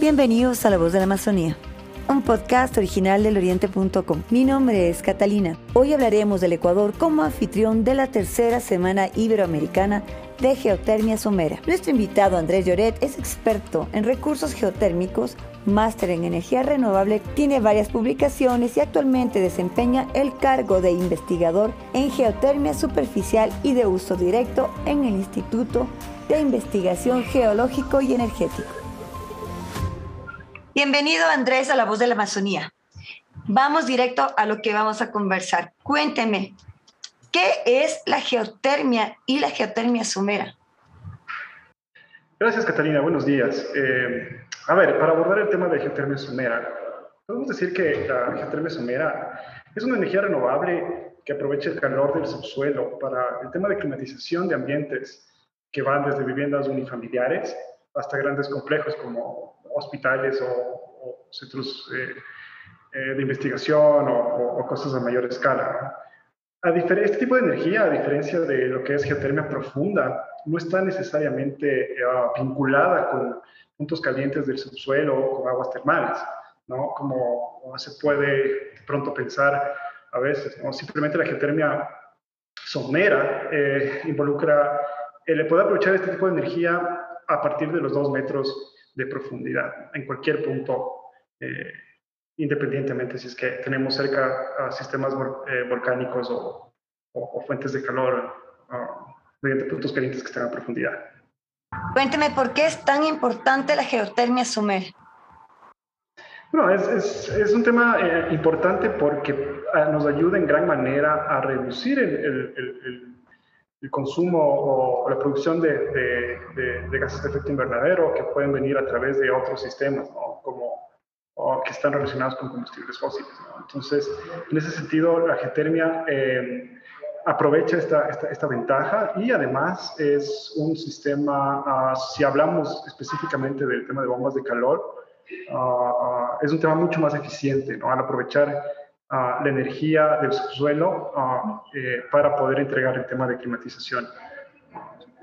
Bienvenidos a La Voz de la Amazonía, un podcast original del oriente.com. Mi nombre es Catalina. Hoy hablaremos del Ecuador como anfitrión de la tercera semana iberoamericana de geotermia somera. Nuestro invitado Andrés Lloret es experto en recursos geotérmicos, máster en energía renovable, tiene varias publicaciones y actualmente desempeña el cargo de investigador en geotermia superficial y de uso directo en el Instituto de Investigación Geológico y Energético. Bienvenido Andrés a La Voz de la Amazonía. Vamos directo a lo que vamos a conversar. Cuénteme, ¿qué es la geotermia y la geotermia sumera? Gracias, Catalina. Buenos días. Eh, a ver, para abordar el tema de geotermia sumera, podemos decir que la geotermia sumera es una energía renovable que aprovecha el calor del subsuelo para el tema de climatización de ambientes que van desde viviendas unifamiliares hasta grandes complejos como hospitales o, centros eh, eh, de investigación o, cosas a mayor escala. A este tipo de energía, a diferencia de lo que es geotermia profunda, no está necesariamente eh, vinculada con puntos calientes del subsuelo o con aguas termales, ¿no? Como se puede pronto pensar a veces, ¿no? Simplemente la geotermia somera involucra, le puede aprovechar este tipo de energía a partir de los dos metros de profundidad en cualquier punto, eh, independientemente si es que tenemos cerca sistemas eh, volcánicos o, fuentes de calor mediante puntos calientes que están a profundidad. Cuénteme, ¿por qué es tan importante la geotermia sumer? Bueno, es, es, un tema eh, importante porque ah, nos ayuda en gran manera a reducir el, el el consumo o, la producción de, de, gases de efecto invernadero que pueden venir a través de otros sistemas, como que están relacionados con combustibles fósiles. Entonces, en ese sentido, la geotermia eh, aprovecha esta, esta, esta, ventaja y además es un sistema, ah, si hablamos específicamente del tema de bombas de calor, ah, ah, es un tema mucho más eficiente ¿no? al aprovechar la energía del subsuelo eh, para poder entregar el tema de climatización,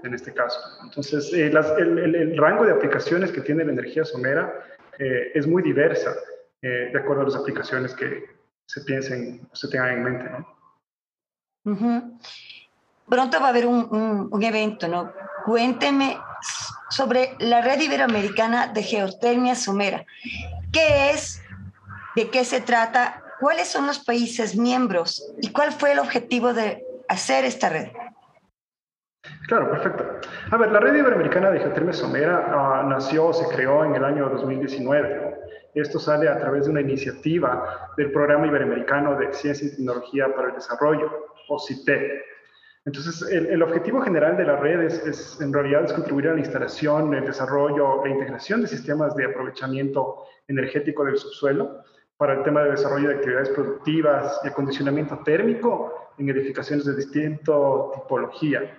en este caso. Entonces, eh, el, rango de aplicaciones que tiene la energía somera eh, es muy diversa, de acuerdo a las aplicaciones que se piensen o se tengan en mente, ¿no? Pronto va a haber un, un evento, ¿no? Cuénteme sobre la red iberoamericana de geotermia somera. ¿Qué es? ¿De qué se trata? ¿Cuáles son los países miembros y cuál fue el objetivo de hacer esta red? Claro, perfecto. A ver, la red iberoamericana de geotermia somera uh, nació, se creó en el año 2019. Esto sale a través de una iniciativa del Programa Iberoamericano de Ciencia y Tecnología para el Desarrollo, o CITE. Entonces, el, objetivo general de la red es, es, en realidad, es contribuir a la instalación, el desarrollo e integración de sistemas de aprovechamiento energético del subsuelo, para el tema de desarrollo de actividades productivas y acondicionamiento térmico en edificaciones de distinta tipología,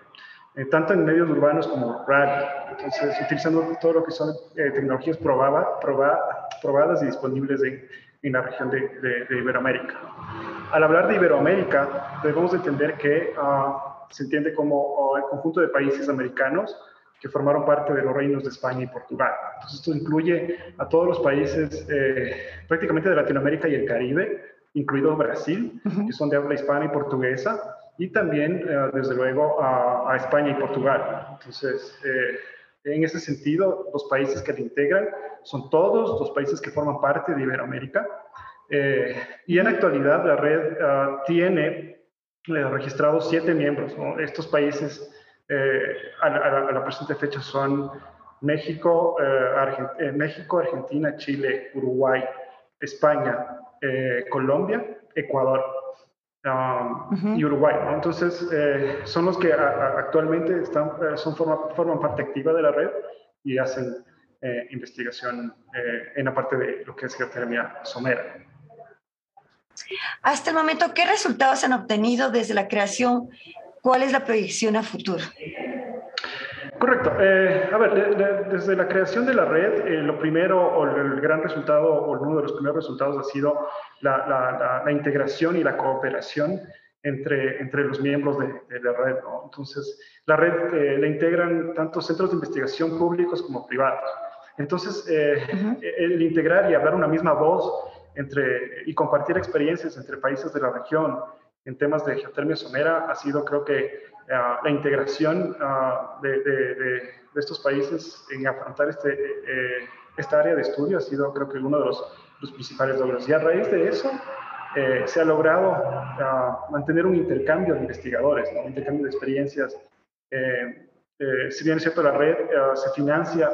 eh, tanto en medios urbanos como rurales. Entonces, utilizando todo lo que son eh, tecnologías probada, probadas y disponibles en, en la región de, de, Iberoamérica. Al hablar de Iberoamérica, debemos entender que uh, se entiende como uh, el conjunto de países americanos que formaron parte de los reinos de España y Portugal. Entonces, esto incluye a todos los países eh, prácticamente de Latinoamérica y el Caribe, incluido Brasil, que son de habla hispana y portuguesa, y también, eh, desde luego, a, España y Portugal. Entonces, eh, en ese sentido, los países que le integran son todos los países que forman parte de Iberoamérica. y en la actualidad, la red tiene registrados siete miembros. Estos países eh, a, la, presente fecha son México, eh, eh, México, Argentina, Chile, Uruguay, España, Colombia, Ecuador um, y Uruguay. Entonces, son los que actualmente están, son, forman parte activa de la red y hacen investigación en la parte de lo que es geotermia somera. Hasta el momento, ¿qué resultados han obtenido desde la creación ¿Cuál es la proyección a futuro? Correcto. Eh, a ver, desde la creación de la red, eh, lo primero o el gran resultado o uno de los primeros resultados ha sido la, integración y la cooperación entre, entre los miembros de, la red. Entonces, la red eh, la integran tanto centros de investigación públicos como privados. Entonces, el integrar y hablar una misma voz entre, y compartir experiencias entre países de la región en temas de geotermia somera ha sido, creo que, la integración de, de, de, estos países en afrontar este, esta área de estudio ha sido, creo que, uno de los, los principales logros. Y a raíz de eso, eh, se ha logrado uh, mantener un intercambio de investigadores, ¿no? un intercambio de experiencias. Eh, eh, si bien es cierto, la red uh, se financia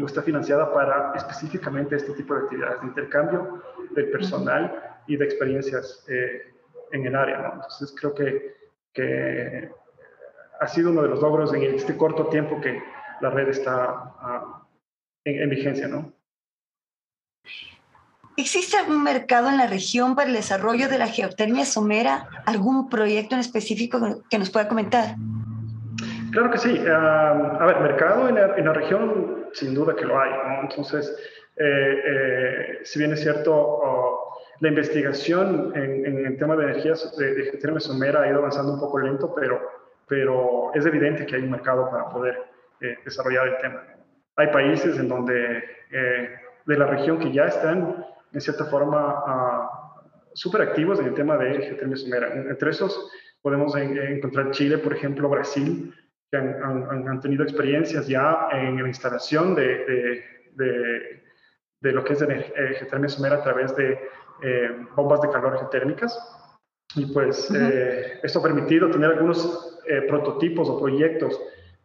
o está financiada para específicamente este tipo de actividades de intercambio del personal y de experiencias en el área. ¿no? Entonces, creo que, que, ha sido uno de los logros en este corto tiempo que la red está uh, en, en vigencia. ¿no? ¿Existe algún mercado en la región para el desarrollo de la geotermia somera? ¿Algún proyecto en específico que nos pueda comentar? Claro que sí. a ver, mercado en la, región, sin duda que lo hay. Entonces, eh, eh, si bien es cierto, oh, la investigación en, el tema de energías de, geotermia somera ha ido avanzando un poco lento, pero, pero es evidente que hay un mercado para poder eh, desarrollar el tema. Hay países en donde de la región que ya están en cierta forma, uh, súper activos en el tema de geotermia somera. Entre esos podemos encontrar Chile, por ejemplo, Brasil, que han, han, tenido experiencias ya en la instalación de, de, de, lo que es eh, geotermia somera a través de eh, bombas de calor geotérmicas. Y pues eh, esto ha permitido tener algunos prototipos o proyectos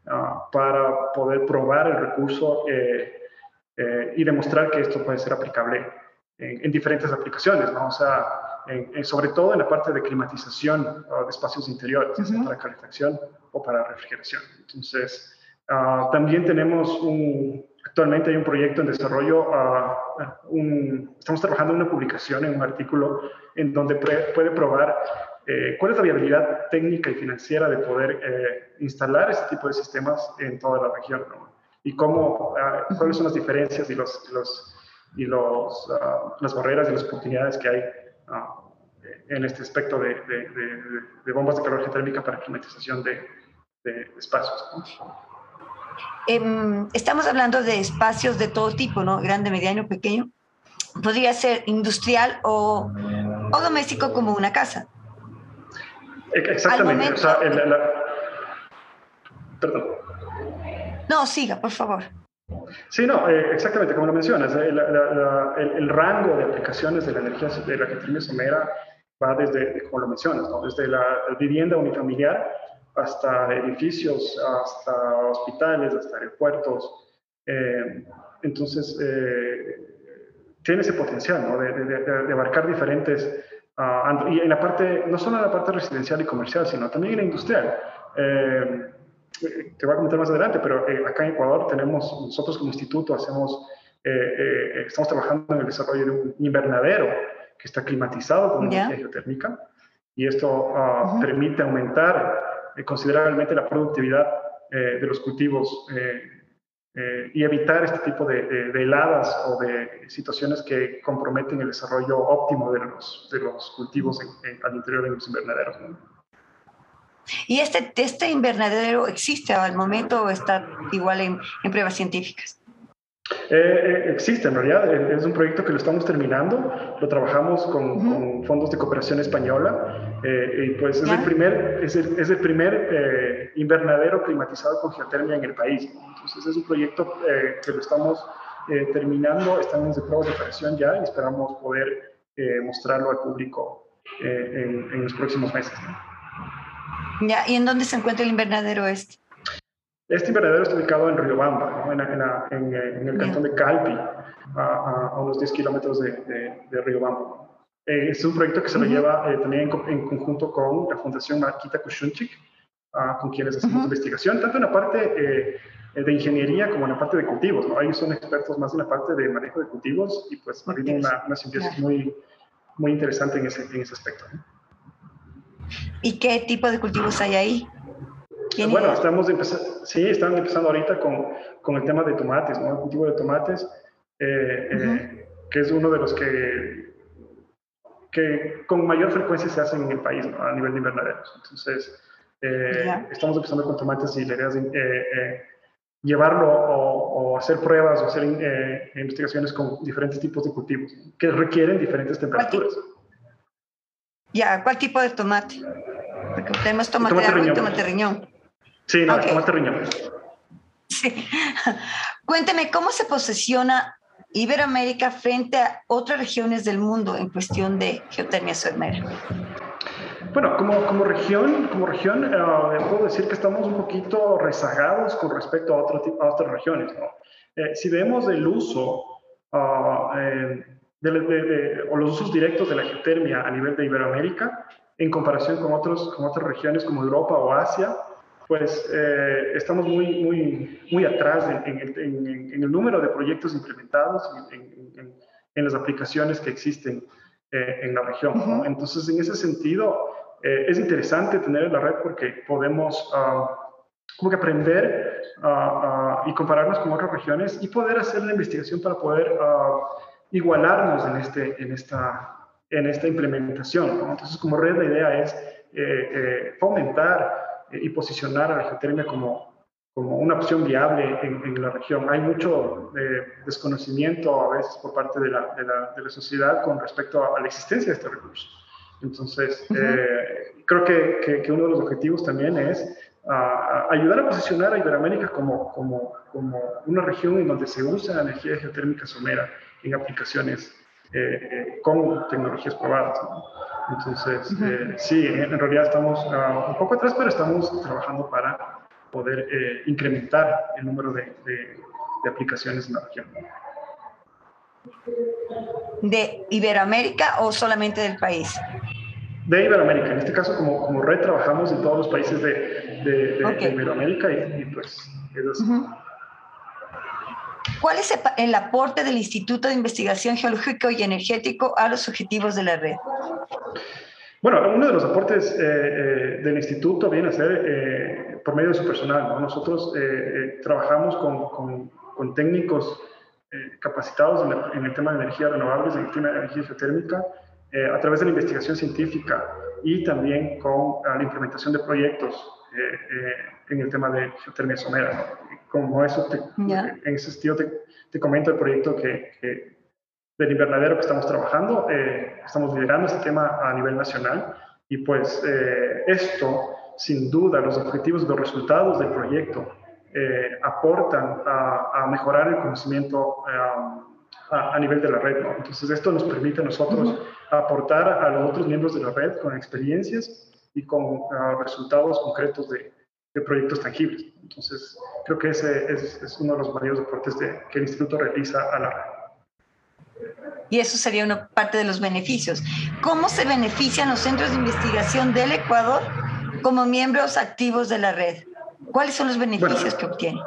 uh, para poder probar el recurso y demostrar que esto puede ser aplicable en, diferentes aplicaciones, ¿no? O sea, sobre todo en la parte de climatización de espacios interiores, para calefacción o para refrigeración. Entonces, uh, también tenemos un, actualmente hay un proyecto en desarrollo, uh, un, estamos trabajando en una publicación, en un artículo, en donde puede probar eh, cuál es la viabilidad técnica y financiera de poder eh, instalar este tipo de sistemas en toda la región, ¿no? Y cómo, uh, cuáles son las diferencias y los, los y los, uh, las barreras y las oportunidades que hay uh, en este aspecto de, de, de, de, bombas de calor geotérmica para climatización de, espacios. Eh, estamos hablando de espacios de todo tipo, ¿no? Grande, mediano, pequeño. Podría ser industrial o, o doméstico como una casa. Exactamente. Momento, o sea, el, la... Perdón. No, siga, por favor. Sí, no, eh, exactamente como lo mencionas, eh, el, rango de aplicaciones de la energía de la geotermia somera va desde, como lo mencionas, desde la vivienda unifamiliar hasta edificios, hasta hospitales, hasta aeropuertos. Eh, entonces, tiene ese potencial ¿no? de, abarcar diferentes, uh, y en la parte, no solo en la parte residencial y comercial, sino también en la industrial te voy a comentar más adelante, pero eh, acá en Ecuador tenemos, nosotros como instituto hacemos, eh, eh, estamos trabajando en el desarrollo de un invernadero que está climatizado con energía geotérmica y esto uh, permite aumentar considerablemente la productividad de los cultivos y evitar este tipo de, heladas o de situaciones que comprometen el desarrollo óptimo de los, de los cultivos al interior de los invernaderos. ¿Y este, este invernadero existe al momento o está igual en pruebas científicas? Eh, eh, existe, en realidad eh, es un proyecto que lo estamos terminando, lo trabajamos con, con fondos de cooperación española y pues es el primer, es el, es el primer invernadero climatizado con geotermia en el país. Entonces es un proyecto que lo estamos terminando, estamos en pruebas de operación ya y esperamos poder mostrarlo al público en, en, los próximos meses. Ya, ¿y en dónde se encuentra el invernadero este? Este invernadero está ubicado en Riobamba, ¿no? en, en, el cantón de Calpi, a, a, unos 10 kilómetros de, de, de Riobamba. Eh, es un proyecto que se lo lleva eh, también en, conjunto con la Fundación Marquita Kushunchik, uh, con quienes hacemos investigación, tanto en la parte eh, de ingeniería como en la parte de cultivos. ¿no? Ellos son expertos más en la parte de manejo de cultivos y pues habido una, una simbiosis muy, muy interesante en ese, en ese aspecto. ¿no? ¿Y qué tipo de cultivos hay ahí? Bueno, estamos empezando, sí, están empezando ahorita con, con, el tema de tomates, ¿no? El cultivo de tomates, eh, eh, que es uno de los que, que con mayor frecuencia se hacen en el país, ¿no? A nivel de invernaderos. Entonces, eh, estamos empezando con tomates y la idea es llevarlo o, hacer pruebas o hacer eh, investigaciones con diferentes tipos de cultivos que requieren diferentes temperaturas. Ya, ¿cuál tipo de tomate? Porque tenemos tomate, tomate riñón. y tomate riñón. Sí, no, tomate riñón. Sí. Cuénteme, ¿cómo se posiciona Iberoamérica frente a otras regiones del mundo en cuestión de geotermia somera? Bueno, como, como región, como región eh, puedo decir que estamos un poquito rezagados con respecto a, otro a otras regiones. Eh, si vemos el uso ah, eh, de, o los usos directos de la geotermia a nivel de Iberoamérica, en comparación con, otros, con otras regiones como Europa o Asia, pues estamos muy, muy, muy atrás en, en, el número de proyectos implementados, en, en las aplicaciones que existen en la región. Entonces, en ese sentido, eh, es interesante tener la red porque podemos ah, como que aprender ah, y compararnos con otras regiones y poder hacer la investigación para poder igualarnos en, este, en, esta, en esta implementación. Entonces, como red, la idea es eh, eh, fomentar y posicionar a la geotermia como, como una opción viable en, la región. Hay mucho desconocimiento a veces por parte de la, de la, de la sociedad con respecto a, a la existencia de este recurso. Entonces, eh, creo que, que, uno de los objetivos también es ayudar a posicionar a Iberoamérica como, como, como, una región en donde se usa energía geotérmica somera en aplicaciones eh, eh, con tecnologías probadas. Entonces, sí, en, realidad estamos ah, un poco atrás, pero estamos trabajando para poder incrementar el número de, de, de aplicaciones en la región de Iberoamérica o solamente del país? De Iberoamérica. En este caso, como, como red, trabajamos en todos los países de, de, Iberoamérica y, pues ¿Cuál es el aporte del Instituto de Investigación Geológico y Energético a los objetivos de la red? Bueno, uno de los aportes eh, eh, del instituto viene a ser eh, por medio de su personal. Nosotros trabajamos con, con, con técnicos eh, capacitados en, el tema de energías renovables, en el tema de energía geotérmica, eh, a través de la investigación científica y también con la implementación de proyectos eh, en el tema de geotermia somera. Como eso, en ese sentido te, comento el proyecto que, del invernadero que estamos trabajando. estamos liderando este tema a nivel nacional y pues esto, sin duda, los objetivos, los resultados del proyecto eh, aportan a, mejorar el conocimiento eh, a, nivel de la red. Entonces, esto nos permite a nosotros aportar a los otros miembros de la red con experiencias y con eh, resultados concretos de, proyectos tangibles. Entonces, creo que ese es, uno de los mayores aportes que el instituto realiza a la red. Y eso sería una parte de los beneficios. ¿Cómo se benefician los centros de investigación del Ecuador como miembros activos de la red? ¿Cuáles son los beneficios que obtiene?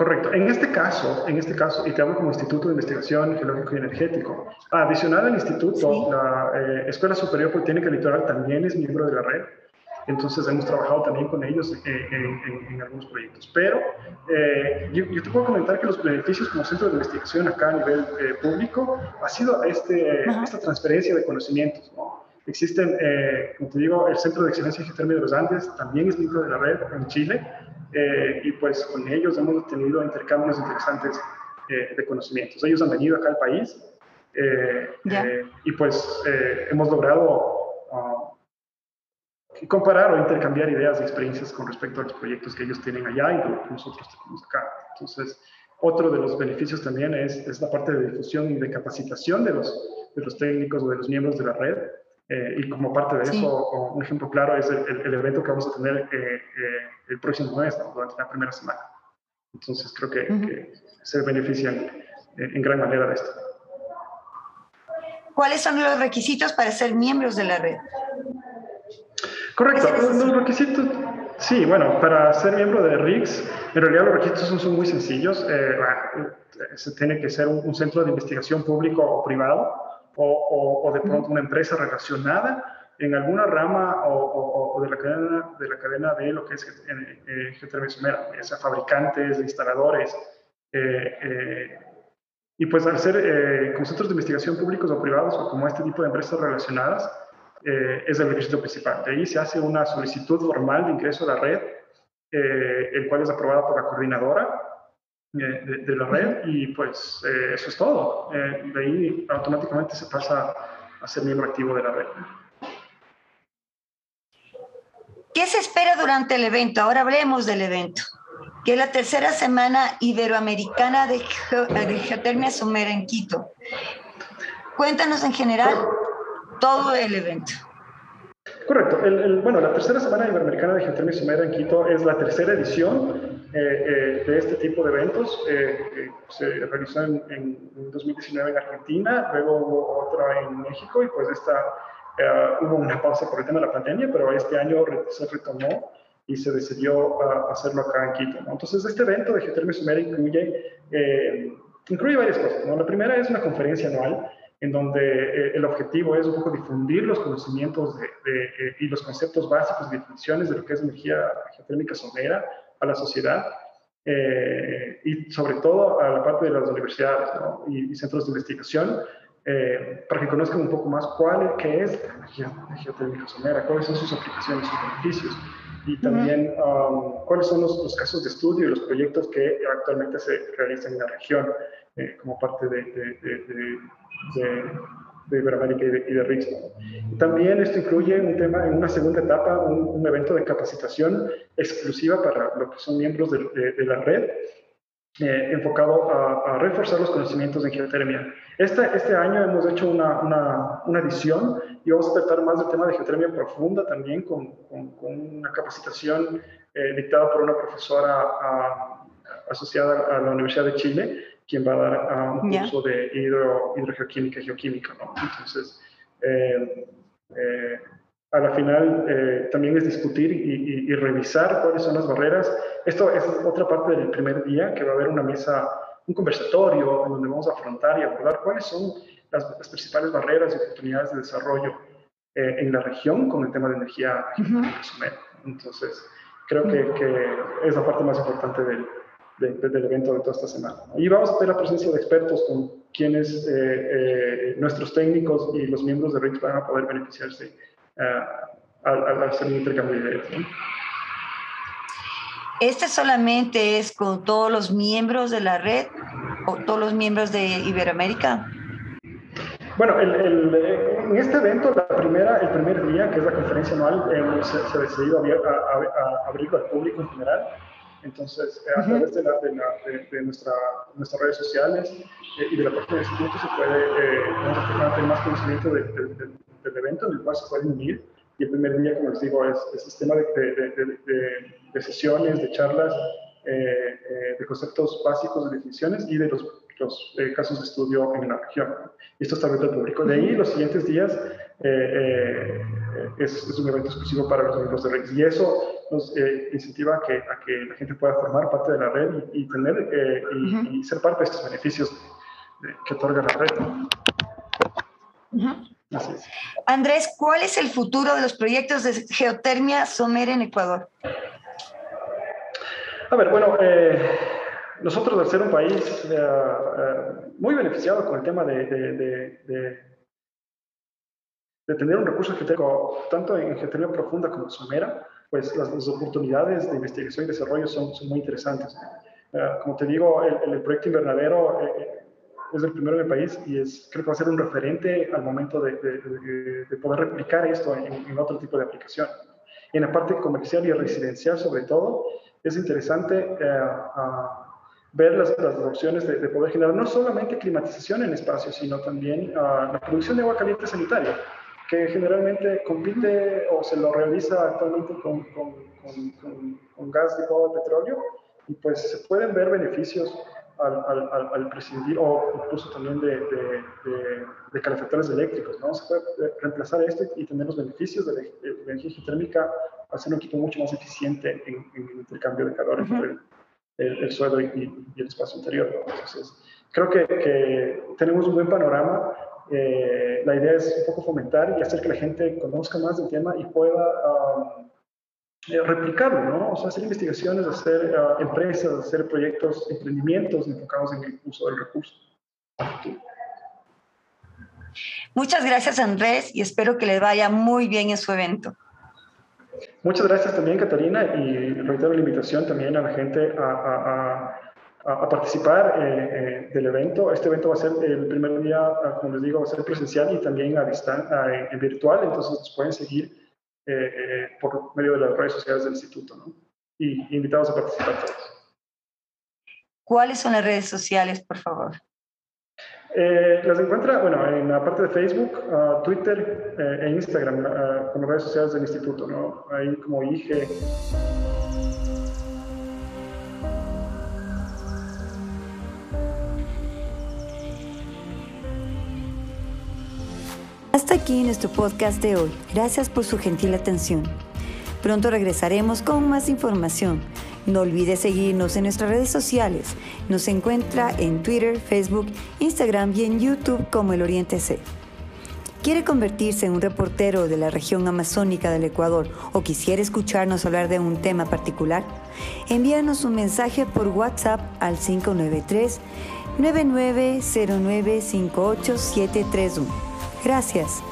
Correcto. En este caso, en este caso, y te hablo como Instituto de Investigación Geológico y Energético, adicional al instituto, la eh, Escuela Superior Politécnica Litoral también es miembro de la red. Entonces hemos trabajado también con ellos eh, en, algunos proyectos. Pero eh, yo, te puedo comentar que los beneficios como centro de investigación acá a nivel público ha sido este, esta transferencia de conocimientos. ¿no? Existen, eh, como te digo, el Centro de Excelencia Geotérmica de los Andes también es miembro de la red en Chile eh, y pues con ellos hemos tenido intercambios interesantes eh, de conocimientos. Ellos han venido acá al país y pues hemos logrado ah, comparar o intercambiar ideas y experiencias con respecto a los proyectos que ellos tienen allá y lo que nosotros tenemos acá. Entonces, otro de los beneficios también es, es la parte de difusión y de capacitación de los, de los técnicos o de los miembros de la red eh, y como parte de eso, un ejemplo claro es el, evento que vamos a tener eh, eh, el próximo mes, durante la primera semana. Entonces creo que, se benefician en gran manera de esto. ¿Cuáles son los requisitos para ser miembros de la red? Correcto, los requisitos, sí, bueno, para ser miembro de RIX, en realidad los requisitos son, muy sencillos. se tiene que ser un centro de investigación público o privado o, de pronto una empresa relacionada en alguna rama o, de, la cadena, de la cadena de lo que es eh, geotermia ya sea fabricantes, instaladores. Eh, eh, y pues al ser eh, con centros de investigación públicos o privados o como este tipo de empresas relacionadas, es el requisito principal. De ahí se hace una solicitud formal de ingreso a la red, el cual es aprobada por la coordinadora de, la red y pues eso es todo. de ahí automáticamente se pasa a ser miembro activo de la red. ¿Qué se espera durante el evento? Ahora hablemos del evento, que es la tercera semana iberoamericana de, geotermia somera en Quito. Cuéntanos en general todo el evento. Correcto. bueno, la tercera semana iberoamericana de geotermia somera en Quito es la tercera edición eh, eh, de este tipo de eventos. Eh, se realizó en, en, 2019 en Argentina, luego hubo otra en México y pues esta eh, hubo una pausa por el tema de la pandemia, pero este año se retomó y se decidió uh, hacerlo acá en Quito. Entonces, este evento de Geotermia Sumera incluye, eh, incluye varias cosas. La primera es una conferencia anual en donde eh, el objetivo es un poco difundir los conocimientos de, y los conceptos básicos y definiciones de lo que es energía geotérmica somera a la sociedad y sobre todo a la parte de las universidades y, y, centros de investigación eh, para que conozcan un poco más cuál qué es la energía, geotérmica somera, cuáles son sus aplicaciones, sus beneficios y también um, cuáles son los, casos de estudio y los proyectos que actualmente se realizan en la región eh, como parte de, de, de, Iberoamérica y de, y También esto incluye un tema en una segunda etapa, un, un evento de capacitación exclusiva para los que son miembros de, la red eh, enfocado a, reforzar los conocimientos en geotermia. Este, este año hemos hecho una, una, una, edición y vamos a tratar más del tema de geotermia profunda también con, con, una capacitación eh, dictada por una profesora asociada a la Universidad de Chile, quien va a dar un curso de hidro, hidrogeoquímica y geoquímica. ¿no? Entonces, eh, a la final eh, también es discutir y, revisar cuáles son las barreras. Esto es otra parte del primer día, que va a haber una mesa, un conversatorio en donde vamos a afrontar y abordar cuáles son las, principales barreras y oportunidades de desarrollo eh, en la región con el tema de energía uh Entonces, creo que, que, es la parte más importante del, del evento de toda esta semana. Y vamos a tener la presencia de expertos con quienes eh, nuestros técnicos y los miembros de RIX van a poder beneficiarse al, hacer un intercambio de ideas. ¿Este solamente es con todos los miembros de la red o todos los miembros de Iberoamérica? Bueno, en este evento, la primera, el primer día, que es la conferencia anual, se, ha decidido a, abrirlo al público en general. Entonces, a través de, de, nuestra, nuestras redes sociales eh, y de la página de instituto se puede eh, tener más conocimiento de, del evento en el cual se pueden unir. Y el primer día, como les digo, es el sistema de, de, sesiones, de charlas, eh, eh, de conceptos básicos de definiciones y de los, los eh, casos de estudio en la región. Y esto está abierto al público. De ahí, los siguientes días, es, es, un evento exclusivo para los miembros de REX. Y eso nos incentiva a que, a que la gente pueda formar parte de la red y, tener y, ser parte de estos beneficios que otorga la red. Andrés, ¿cuál es el futuro de los proyectos de geotermia somera en Ecuador? A ver, bueno, eh, nosotros al ser un país eh, eh, muy beneficiado con el tema de, de, tener un recurso geotérmico tanto en geotermia profunda como somera, pues las, oportunidades de investigación y desarrollo son, son muy interesantes. como te digo, el, el proyecto invernadero es el primero en el país y es, creo que va a ser un referente al momento de, de, poder replicar esto en, otro tipo de aplicación. En la parte comercial y residencial, sobre todo, es interesante eh, ver las, las opciones de, poder generar no solamente climatización en espacios, sino también uh, la producción de agua caliente sanitaria, que generalmente compite o se lo realiza actualmente con, con, con, con gas licuado de petróleo y pues se pueden ver beneficios al, al, prescindir o incluso también de, de, de, calefactores eléctricos. ¿no? Se puede eh, reemplazar esto y tener los beneficios de la, energía geotérmica hacer un equipo mucho más eficiente en, el intercambio de calor entre el, suelo y, el espacio interior. Entonces, creo que, que, tenemos un buen panorama. Eh, la idea es un poco fomentar y hacer que la gente conozca más del tema y pueda um, replicarlo, ¿no? O sea, hacer investigaciones, hacer uh, empresas, hacer proyectos, emprendimientos enfocados en el uso del recurso. Muchas gracias, Andrés, y espero que les vaya muy bien en su evento. Muchas gracias también, Catarina, y reitero la invitación también a la gente a, a, a, participar eh, eh, del evento. Este evento va a ser el primer día, ah, como les digo, va a ser presencial y también a distancia, virtual, entonces nos pueden seguir por medio de las redes sociales del instituto, ¿no? Y invitados a participar todos. ¿Cuáles son las redes sociales, por favor? Eh, las encuentra, bueno, en la parte de Facebook, uh, Twitter eh, e Instagram, uh, como redes sociales del instituto, ¿no? Ahí como IGE. Hasta aquí nuestro podcast de hoy. Gracias por su gentil atención. Pronto regresaremos con más información. No olvide seguirnos en nuestras redes sociales. Nos encuentra en Twitter, Facebook, Instagram y en YouTube como El Oriente C. ¿Quiere convertirse en un reportero de la región amazónica del Ecuador o quisiera escucharnos hablar de un tema particular? Envíanos un mensaje por WhatsApp al 593 9909 58731. Gracias.